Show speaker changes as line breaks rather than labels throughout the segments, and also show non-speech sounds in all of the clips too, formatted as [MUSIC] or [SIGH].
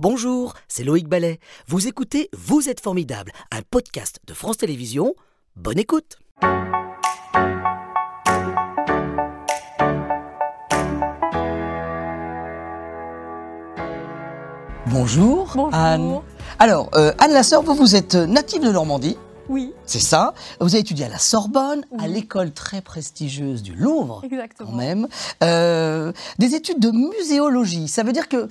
Bonjour, c'est Loïc Ballet. Vous écoutez Vous êtes formidable, un podcast de France Télévisions. Bonne écoute.
Bonjour,
Bonjour.
Anne. Alors, euh, Anne Lasseur, vous, vous êtes native de Normandie,
Oui,
c'est ça. Vous avez étudié à la Sorbonne, à l'école très prestigieuse du Louvre,
exactement.
quand même. Euh, des études de muséologie, ça veut dire que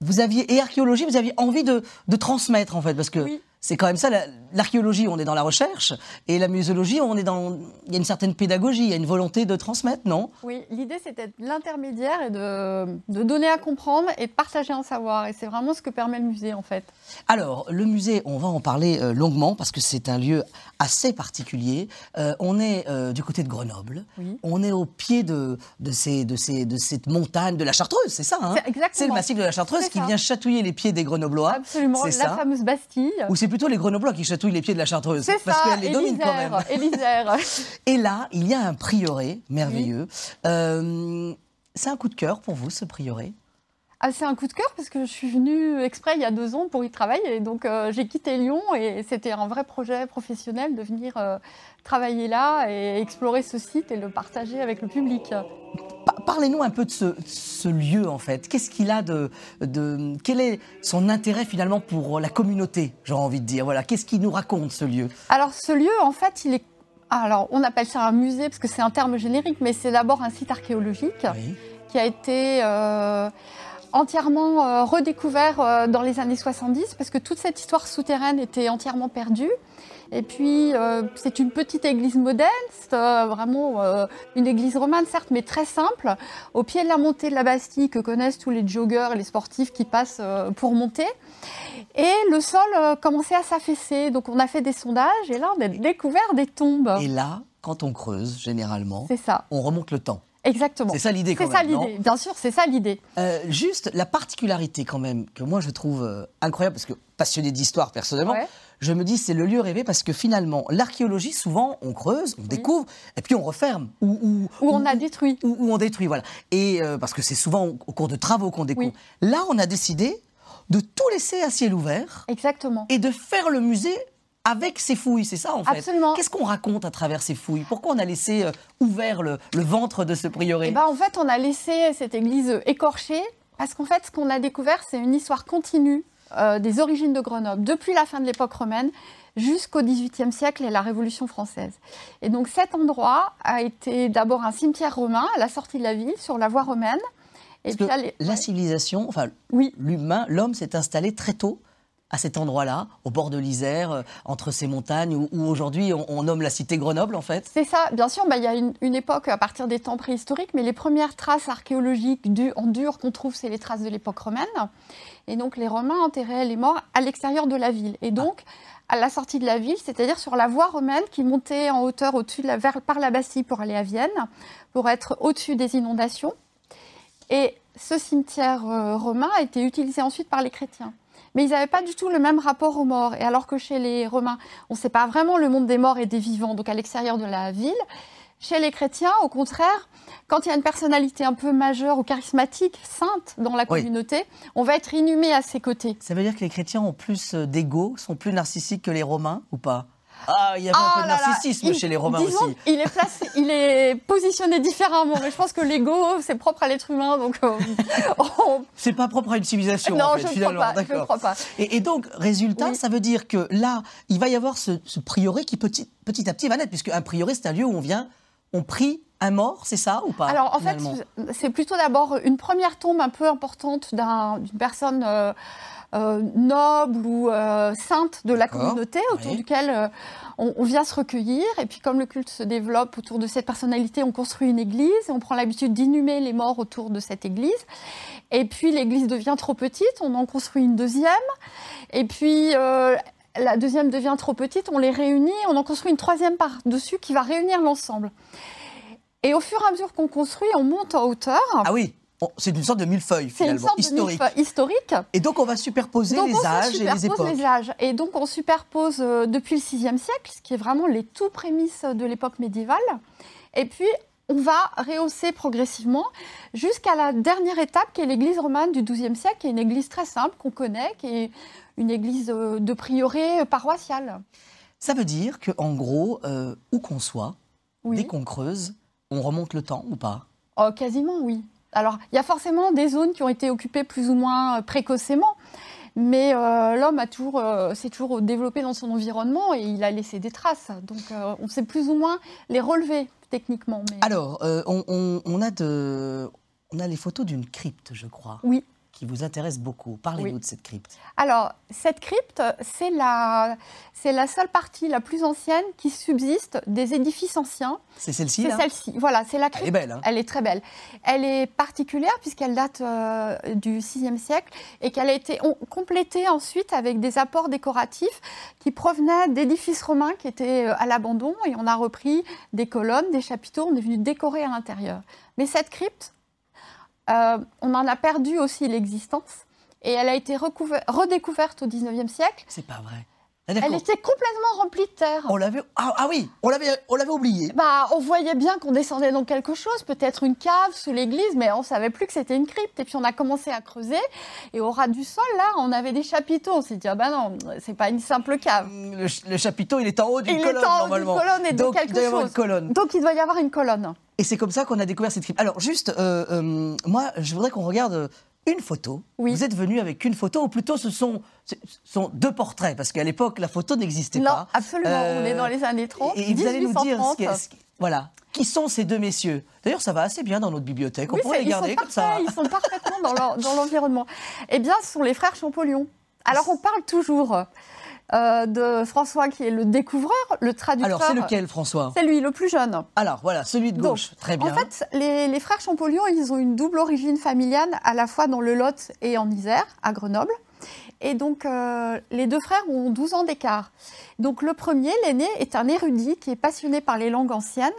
vous aviez, et archéologie, vous aviez envie de, de transmettre, en fait, parce que. C'est quand même ça, la- l'archéologie, on est dans la recherche, et la muséologie, on est dans... Il y a une certaine pédagogie, il y a une volonté de transmettre, non?
Oui, l'idée c'était d'être l'intermédiaire et de, de donner à comprendre et de partager un savoir. Et c'est vraiment ce que permet le musée en fait.
Alors, le musée, on va en parler euh, longuement parce que c'est un lieu assez particulier. Euh, on est euh, du côté de Grenoble.
Oui.
On est au pied de, de, ces, de, ces, de cette montagne de la Chartreuse, c'est ça hein?
C'est.
C'est le massif de la Chartreuse
C'est
qui
ça.
vient chatouiller les pieds des Grenoblois.
Absolument, la
c'est ça
fameuse Bastille.
C'est plutôt les Grenoblois qui chatouillent les pieds de la Chartreuse
C'est
Parce qu'elle les domine quand même. [LAUGHS] Et là, il y a un prieuré merveilleux. Euh, c'est un coup de cœur pour vous, ce prieuré?
Ah, c'est un coup de cœur parce que je suis venue exprès il y a deux ans pour y travailler. Et donc euh, j'ai quitté Lyon et c'était un vrai projet professionnel de venir euh, travailler là et explorer ce site et le partager avec le public.
Pa- Parlez-nous un peu de ce, ce lieu en fait. Qu'est-ce qu'il a de, de. Quel est son intérêt finalement pour la communauté, j'aurais envie de dire Voilà, qu'est-ce qu'il nous raconte ce lieu?
Alors ce lieu, en fait, il est... Alors on appelle ça un musée parce que c'est un terme générique, mais c'est d'abord un site archéologique
Oui.
qui a été euh, entièrement euh, redécouvert euh, dans les années 70 parce que toute cette histoire souterraine était entièrement perdue. Et puis euh, c'est une petite église modeste, euh, vraiment euh, une église romane certes, mais très simple, au pied de la montée de la Bastille que connaissent tous les joggeurs et les sportifs qui passent pour monter. Et le sol commençait à s'affaisser, donc on a fait des sondages et là on a découvert des tombes.
Et là, quand on creuse, généralement,
C'est ça,
on remonte le temps.
Exactement.
C'est ça l'idée
C'est ça l'idée, bien sûr, c'est ça l'idée.
Euh, juste la particularité quand même que moi je trouve euh, incroyable parce que passionné d'histoire personnellement,
Ouais.
je me dis c'est le lieu rêvé parce que finalement l'archéologie souvent on creuse, on découvre et puis on referme ou ou,
on a détruit.
ou, on détruit voilà. Et euh, parce que c'est souvent au, au cours de travaux qu'on découvre. Là on a décidé de tout laisser à ciel ouvert
Exactement.
et de faire le musée avec ces fouilles, c'est ça en fait.
Absolument.
Qu'est-ce qu'on raconte à travers ces fouilles? Pourquoi on a laissé euh, ouvert le, le ventre de ce prieuré?
Et ben, en fait, on a laissé cette église écorchée parce qu'en fait, ce qu'on a découvert, c'est une histoire continue euh, des origines de Grenoble, depuis la fin de l'époque romaine jusqu'au XVIIIe siècle et la Révolution française. Et donc cet endroit a été d'abord un cimetière romain à la sortie de la ville, sur la voie romaine. Et puis les-
la civilisation, enfin
Oui,
l'humain, l'homme s'est installé très tôt à cet endroit-là, au bord de l'Isère, euh, entre ces montagnes, où, aujourd'hui on, nomme la cité Grenoble en fait.
C'est ça, bien sûr, bah, il y a une, une époque à partir des temps préhistoriques, mais les premières traces archéologiques du- en dur qu'on trouve, c'est les traces de l'époque romaine. Et donc les Romains enterraient les morts à l'extérieur de la ville. Et donc, à la sortie de la ville, c'est-à-dire sur la voie romaine qui montait en hauteur au-dessus de la, vers- par la Bastille pour aller à Vienne, pour être au-dessus des inondations. Et ce cimetière euh, romain a été utilisé ensuite par les chrétiens. Mais ils n'avaient pas du tout le même rapport aux morts. Et alors que chez les Romains, on ne sait pas vraiment le monde des morts et des vivants, donc à l'extérieur de la ville, chez les chrétiens, au contraire, quand il y a une personnalité un peu majeure ou charismatique, sainte dans la
Oui.
communauté, on va être inhumé à ses côtés.
Ça veut dire que les chrétiens ont plus euh, d'ego, sont plus narcissiques que les Romains ou pas? Ah, il y avait un
Oh
peu de
là là,
narcissisme
il-
chez les Romains
disons,
aussi.
Il est, placé, il est positionné différemment, mais je pense que l'ego, c'est propre à l'être humain, donc euh, [LAUGHS] on-
C'est pas propre à une civilisation
non,
en fait,
je ne
finalement.
crois pas. Je crois pas.
Et, et donc, résultat,
Oui.
ça veut dire que là, il va y avoir ce, ce prieuré qui petit, petit à petit va naître, puisque un prieuré, c'est un lieu où on vient, on prie un mort, c'est ça ou pas
Alors en fait, c'est plutôt d'abord une première tombe un peu importante d'un- d'une personne euh, euh, noble ou euh, sainte de la communauté autour
oui.
duquel euh, on, on vient se recueillir. Et puis comme le culte se développe autour de cette personnalité, on construit une église et on prend l'habitude d'inhumer les morts autour de cette église. Et puis l'église devient trop petite, on en construit une deuxième. Et puis la deuxième devient trop petite, on les réunit, on en construit une troisième par-dessus qui va réunir l'ensemble. Et au fur et à mesure qu'on construit, on monte en hauteur.
Ah oui, c'est une sorte de millefeuille
C'est une
finalement,
sorte
historique.
de millefeuille historique.
Et donc on va superposer
Donc
les
on
âges et les
superpose
époques.
les âges. Et donc on superpose euh, depuis le VIe siècle, ce qui est vraiment les tout prémices de l'époque médiévale. Et puis on va rehausser progressivement jusqu'à la dernière étape qui est l'église romane du XIIe siècle, qui est une église très simple qu'on connaît, qui est une église euh, de prieuré paroissiale.
Ça veut dire qu'en gros, euh, où qu'on soit,
Oui.
dès qu'on creuse, on remonte le temps ou pas?
Oh, quasiment, oui. Alors, il y a forcément des zones qui ont été occupées plus ou moins euh, précocement, mais euh, l'homme a toujours, euh, s'est toujours développé dans son environnement et il a laissé des traces. Donc, euh, on sait plus ou moins les relever techniquement. Mais...
Alors, on, on- on a de, on a les photos d'une crypte, je crois,
Oui.
Qui vous intéresse beaucoup. Parlez-nous
Oui.
de cette crypte.
Alors, cette crypte, c'est la, c'est la seule partie la plus ancienne qui subsiste des édifices anciens.
C'est celle-ci,
C'est
là
celle-ci. Voilà, c'est la
Elle
crypte.
est belle, hein
Elle est très belle. Elle est particulière puisqu'elle date euh, du VIe siècle et qu'elle a été complétée ensuite avec des apports décoratifs qui provenaient d'édifices romains qui étaient euh, à l'abandon et on a repris des colonnes, des chapiteaux, on est venu décorer à l'intérieur. Mais cette crypte, euh, on en a perdu aussi l'existence et elle a été redécouverte au XIXe siècle.
C'est pas vrai. Ah,
Elle était complètement remplie de terre.
On l'avait. Ah, ah oui, on l'avait, on l'avait oublié.
Bah, on voyait bien qu'on descendait dans quelque chose, peut-être une cave sous l'église, mais on savait plus que c'était une crypte. Et puis on a commencé à creuser, et au ras du sol, là, on avait des chapiteaux. On s'est dit, ah bah non, c'est pas une simple cave.
Le, ch- le chapiteau, il est en haut d'une
Il est en haut d'une
normalement.
colonne et de
Donc, il
quelque
doit y avoir une
chose.
colonne.
Donc il doit y avoir une colonne.
Et c'est comme ça qu'on a découvert cette crypte. Alors, juste, euh, euh, moi, je voudrais qu'on regarde euh, une photo.
Oui.
Vous êtes venu avec une photo, ou plutôt ce sont, ce sont deux portraits, parce qu'à l'époque, la photo n'existait
Non,
pas.
absolument.
Euh,
On est dans les années 30.
Et, et vous allez nous dire, ce
1830.
qui est- ce qui- voilà, qui sont ces deux messieurs? D'ailleurs, ça va assez bien dans notre bibliothèque. On
Oui,
pourrait
c'est-
les garder comme ça.
Ils sont parfaitement dans leur- dans l'environnement. eh bien, ce sont les frères Champollion. Alors, on parle toujours euh, de François qui est le découvreur, le traducteur.
Alors, c'est lequel, François?
C'est lui, le plus jeune.
Alors, voilà, celui de
Donc,
gauche. Très bien.
En fait, les, les frères Champollion, ils ont une double origine familiale, à la fois dans le Lot et en Isère, à Grenoble. Et donc, euh, les deux frères ont 12 ans d'écart. Donc, le premier, l'aîné, est un érudit qui est passionné par les langues anciennes.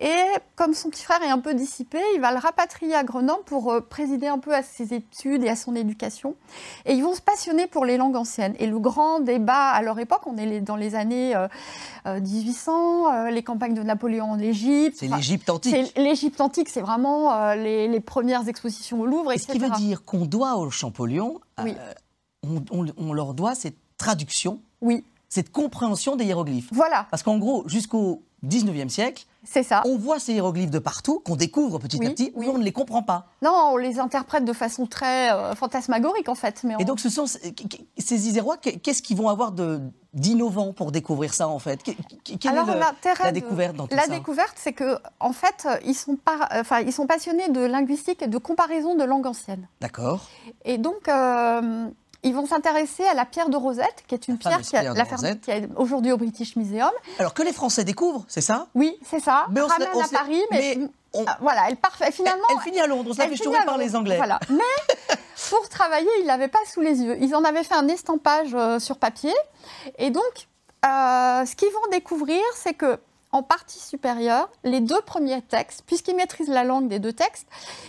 Et comme son petit frère est un peu dissipé, il va le rapatrier à Grenoble pour euh, présider un peu à ses études et à son éducation. Et ils vont se passionner pour les langues anciennes. Et le grand débat à leur époque, on est dans les années euh, euh, 1800, euh, les campagnes de Napoléon en Égypte.
c'est l'Égypte antique.
c'est l'Égypte antique, c'est vraiment les, les premières expositions au Louvre,
Et ce qui veut dire qu'on doit aux Champollion,
Oui.
euh, on, on- on leur doit cette traduction,
Oui,
cette compréhension des hiéroglyphes.
voilà,
Parce qu'en gros, jusqu'au 19e siècle,
c'est ça.
on voit ces hiéroglyphes de partout, qu'on découvre petit à petit,
oui.
mais on ne les comprend pas.
Non, on les interprète de façon très euh, fantasmagorique en fait. Mais
Et
on-
donc, ce sont ces Isérois, qu'est-ce qu'ils vont avoir de- d'innovant pour découvrir ça, en fait? Que- que- Quelle
Alors,
est le- la découverte dans tout
La
ça?
découverte, c'est que en fait, ils sont, par- enfin, ils sont passionnés de linguistique et de comparaison de langues anciennes.
D'accord.
Et donc, euh, ils vont s'intéresser à la pierre de Rosette, qui est une
La
pierre, qui, a- la est aujourd'hui au British Museum.
Alors que les Français découvrent, c'est ça?
Oui, c'est ça.
Mais on
Ramène
on
à Paris, mais,
mais on-
Ah, voilà, elle part. Finalement,
Elle finit à Londres, on se la fait chourer par les. Anglais.
Voilà. Mais [LAUGHS] pour travailler, ils l'avaient pas sous les yeux. Ils en avaient fait un estampage euh, sur papier. Et donc, euh, ce qu'ils vont découvrir, c'est que en partie supérieure, les deux premiers textes, puisqu'ils maîtrisent la langue des deux textes,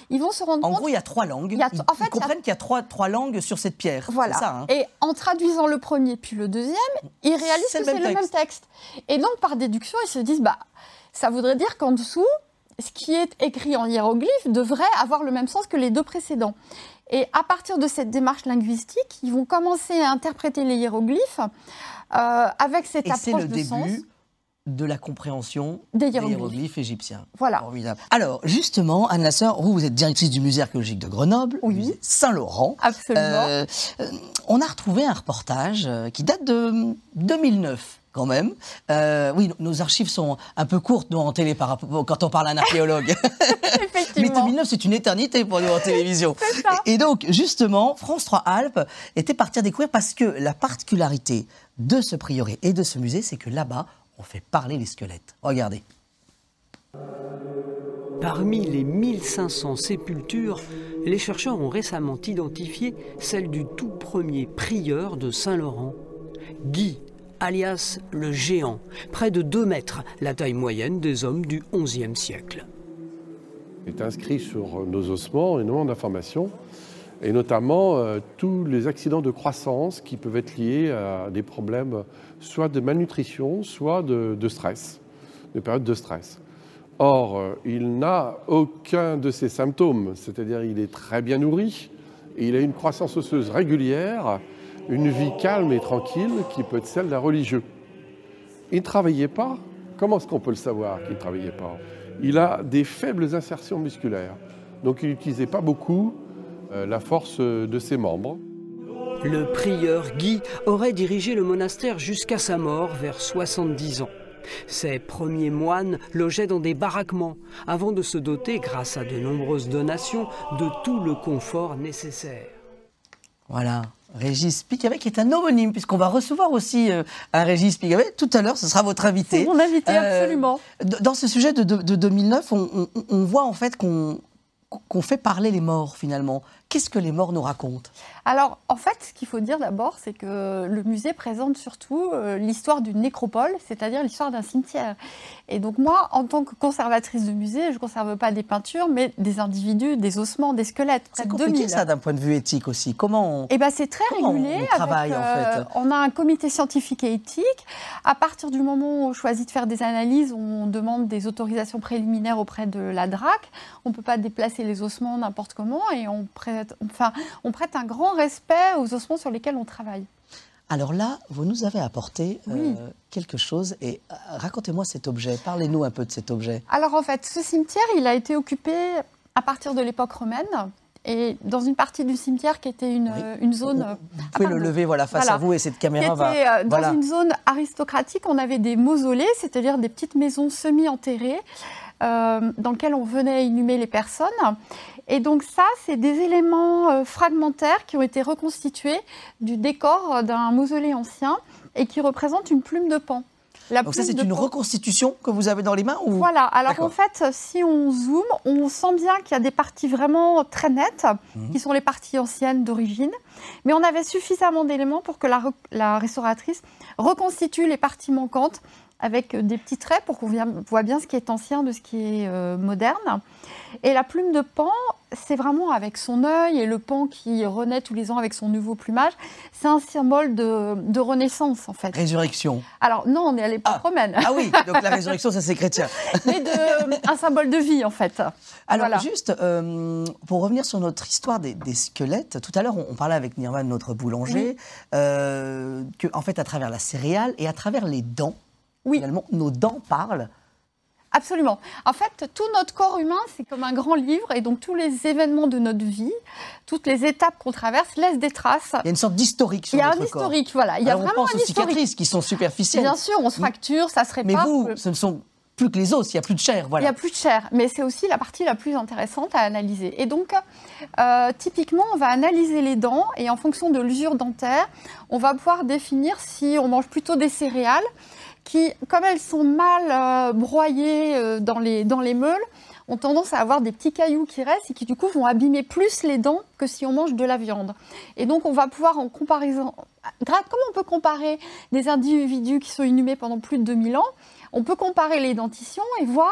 ils vont se rendre
En
compte.
gros, il y a trois langues.
Il y a-
Ils,
en fait,
ils comprennent qu'il y a trois, trois langues sur cette pierre.
Voilà.
Ça, hein
Et en traduisant le premier puis le deuxième, ils réalisent que c'est le même texte. Et donc, par déduction, ils se disent, bah, ça voudrait dire qu'en dessous, ce qui est écrit en hiéroglyphe devrait avoir le même sens que les deux précédents. Et à partir de cette démarche linguistique, ils vont commencer à interpréter les hiéroglyphes euh, avec cette
Et
approche
le
de
début
sens
de la compréhension
des
des
hiéroglyphes.
égyptiens.
Voilà.
Formidable. Alors, justement, Anne Lasseur, vous, vous êtes directrice du musée archéologique de Grenoble,
Oui.
Saint-Laurent.
Absolument.
Euh, on a retrouvé un reportage euh, qui date de 2009 quand même. Euh, oui, nos archives sont un peu courtes nous, en télé par rapport, quand on parle à un archéologue. [LAUGHS] [LAUGHS] Mais
Effectivement.
2009, c'est une éternité pour nous en télévision. [LAUGHS]
ça.
Et donc, justement, France 3 Alpes était partie à découvrir parce que la particularité de ce prieuré et de ce musée, c'est que là-bas, on fait parler les squelettes. Regardez.
Parmi les 1500 sépultures, les chercheurs ont récemment identifié celle du tout premier prieur de Saint-Laurent, Guy, alias le géant, près de 2 mètres, la taille moyenne des hommes du XIe siècle.
est inscrit sur nos ossements énormément d'informations, et notamment euh, tous les accidents de croissance qui peuvent être liés à des problèmes soit de malnutrition, soit de, stress, de périodes de stress. Or, euh, il n'a aucun de ces symptômes, c'est-à-dire il est très bien nourri, il a une croissance osseuse régulière, une vie calme et tranquille qui peut être celle d'un religieux. Il ne travaillait pas. Comment est-ce qu'on peut le savoir qu'il ne travaillait pas? Il a des faibles insertions musculaires, donc il n'utilisait pas beaucoup la force de ses membres.
Le prieur Guy aurait dirigé le monastère jusqu'à sa mort vers 70 ans. Ces premiers moines logeaient dans des baraquements avant de se doter, grâce à de nombreuses donations, de tout le confort nécessaire.
Voilà. Régis Picavet, qui est un homonyme, puisqu'on va recevoir aussi euh, un Régis Picavet. Tout à l'heure, ce sera votre invité.
C'est mon invité,
Euh,
absolument.
Dans ce sujet de, de- de 2009, on, on- on voit en fait qu'on qu'on fait parler les morts, finalement. Qu'est-ce que les morts nous racontent?
Alors, en fait, ce qu'il faut dire d'abord, c'est que le musée présente surtout euh, l'histoire d'une nécropole, c'est-à-dire l'histoire d'un cimetière. Et donc, moi, en tant que conservatrice de musée, je ne conserve pas des peintures, mais des individus, des ossements, des squelettes.
C'est compliqué
2000.
ça d'un point de vue éthique aussi. Comment on...
Eh ben, c'est très régulé.
on travaille,
avec,
en fait?
euh, On a un comité scientifique et éthique. À partir du moment où on choisit de faire des analyses, on demande des autorisations préliminaires auprès de la DRAC. On ne peut pas déplacer les ossements n'importe comment et on prête, enfin, on prête un grand respect aux ossements sur lesquels on travaille.
Alors là, vous nous avez apporté euh, quelque chose et euh, racontez-moi cet objet. Parlez-nous un peu de cet objet.
Alors en fait, ce cimetière, il a été occupé à partir de l'époque romaine et dans une partie du cimetière qui était une,
Oui.
euh, une zone... euh,
Vous
ah,
pouvez le
pardon.
lever voilà, face
Voilà.
à vous et cette
qui
caméra va...
était euh, dans
voilà.
une zone aristocratique. On avait des mausolées, c'est-à-dire des petites maisons semi-enterrées euh, dans lesquelles on venait inhumer les personnes. Et donc ça, c'est des éléments euh, fragmentaires qui ont été reconstitués du décor d'un mausolée ancien et qui représentent une plume de pan. La
Donc ça, c'est une reconstitution que vous avez dans les mains ou...
voilà, alors en fait, si on zoome, on sent bien qu'il y a des parties vraiment très nettes,
Mhm.
qui sont les parties anciennes d'origine, mais on avait suffisamment d'éléments pour que la restauratrice reconstitue les parties manquantes avec des petits traits pour qu'on voit bien ce qui est ancien de ce qui est euh, moderne. Et la plume de pan, c'est vraiment avec son œil et le pan qui renaît tous les ans avec son nouveau plumage, c'est un symbole de, de renaissance en fait.
Résurrection.
Alors non, on est à l'époque
Ah.
romaine,
Ah oui, donc la [LAUGHS] résurrection, ça c'est chrétien.
mais de, un symbole de vie en fait.
Alors
Voilà.
juste, euh, pour revenir sur notre histoire des, des squelettes, tout à l'heure on, on parlait avec Nirvan, notre boulanger, euh, que en fait à travers la céréale et à travers les dents,
Oui.
finalement nos dents parlent.
Absolument. En fait, tout notre corps humain, c'est comme un grand livre, et donc tous les événements de notre vie, toutes les étapes qu'on traverse laissent des traces.
Il y a une sorte d'historique sur
Il y a un
notre corps.
historique, voilà. Il y a
Alors, on
vraiment
pense
un
aux
historique.
cicatrices qui sont superficielles.
Bien sûr, on se fracture, ça se
Mais
répare.
vous, ce ne sont plus que les os, il n'y a plus de chair,
Il
voilà.
n'y a plus de chair, mais c'est aussi la partie la plus intéressante à analyser. Et donc, euh, typiquement, on va analyser les dents et en fonction de l'usure dentaire, on va pouvoir définir si on mange plutôt des céréales qui, comme elles sont mal euh, broyées euh, dans, les, dans les meules, ont tendance à avoir des petits cailloux qui restent et qui du coup vont abîmer plus les dents que si on mange de la viande. Et donc on va pouvoir en comparaison, gra- comme on peut comparer des individus qui sont inhumés pendant plus de 2000 ans, on peut comparer les dentitions et voir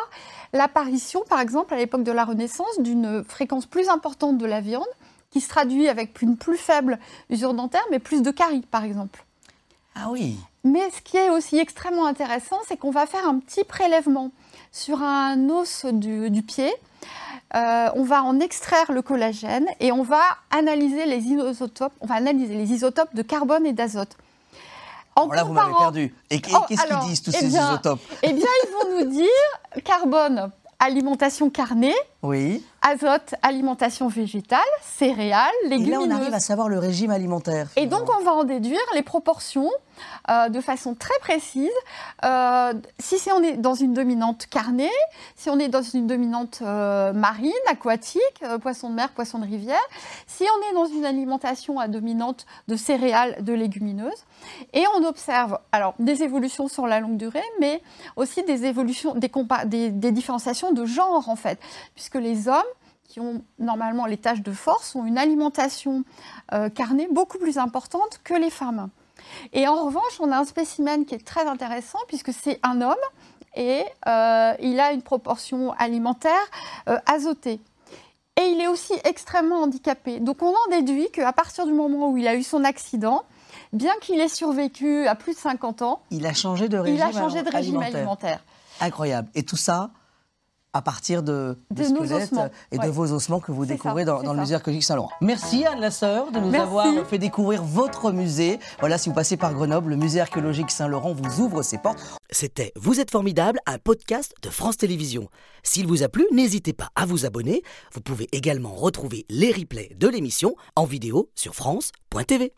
l'apparition, par exemple, à l'époque de la Renaissance, d'une fréquence plus importante de la viande, qui se traduit avec une plus faible usure dentaire, mais plus de caries, par exemple.
Ah oui.
Mais ce qui est aussi extrêmement intéressant, c'est qu'on va faire un petit prélèvement sur un os du, du pied. Euh, on va en extraire le collagène et on va analyser les isotopes. On va analyser les isotopes de carbone et d'azote. En
là, vous m'avez perdu. Et, et
Oh,
qu'est-ce qu'ils disent tous
eh
ces isotopes
Eh bien, ils vont nous dire carbone, alimentation carnée,
Oui.
azote, alimentation végétale, céréales,
Et là, on
légumineuses.
arrive à savoir le régime alimentaire.
Et donc, on va en déduire les proportions euh, de façon très précise. Euh, si c'est- on est dans une dominante carnée, si on est dans une dominante euh, marine, aquatique, euh, poisson de mer, poisson de rivière, si on est dans une alimentation à dominante de céréales, de légumineuses. Et on observe alors des évolutions sur la longue durée, mais aussi des évolutions, des, des, des différenciations de genre en fait, puisque les hommes qui ont normalement les tâches de force ont une alimentation euh, carnée beaucoup plus importante que les femmes. Et en revanche, on a un spécimen qui est très intéressant puisque c'est un homme et euh, il a une proportion alimentaire euh, azotée. Et il est aussi extrêmement handicapé. Donc on en déduit qu'à partir du moment où il a eu son accident, bien qu'il ait survécu à plus de 50 ans,
Il a changé de régime,
il a changé de régime
alimentaire.
alimentaire.
Incroyable. Et tout ça à partir de,
De nos
squelettes
ossements,
et de
ouais.
vos ossements que vous découvrez
ça,
dans, le musée archéologique Saint-Laurent. Merci Anne Lasseur de nous
Merci.
avoir fait découvrir votre musée. Voilà, si vous passez par Grenoble, le musée archéologique Saint-Laurent vous ouvre ses portes.
C'était Vous êtes formidable, un podcast de France Télévisions. S'il vous a plu, n'hésitez pas à vous abonner. Vous pouvez également retrouver les replays de l'émission en vidéo sur France.tv.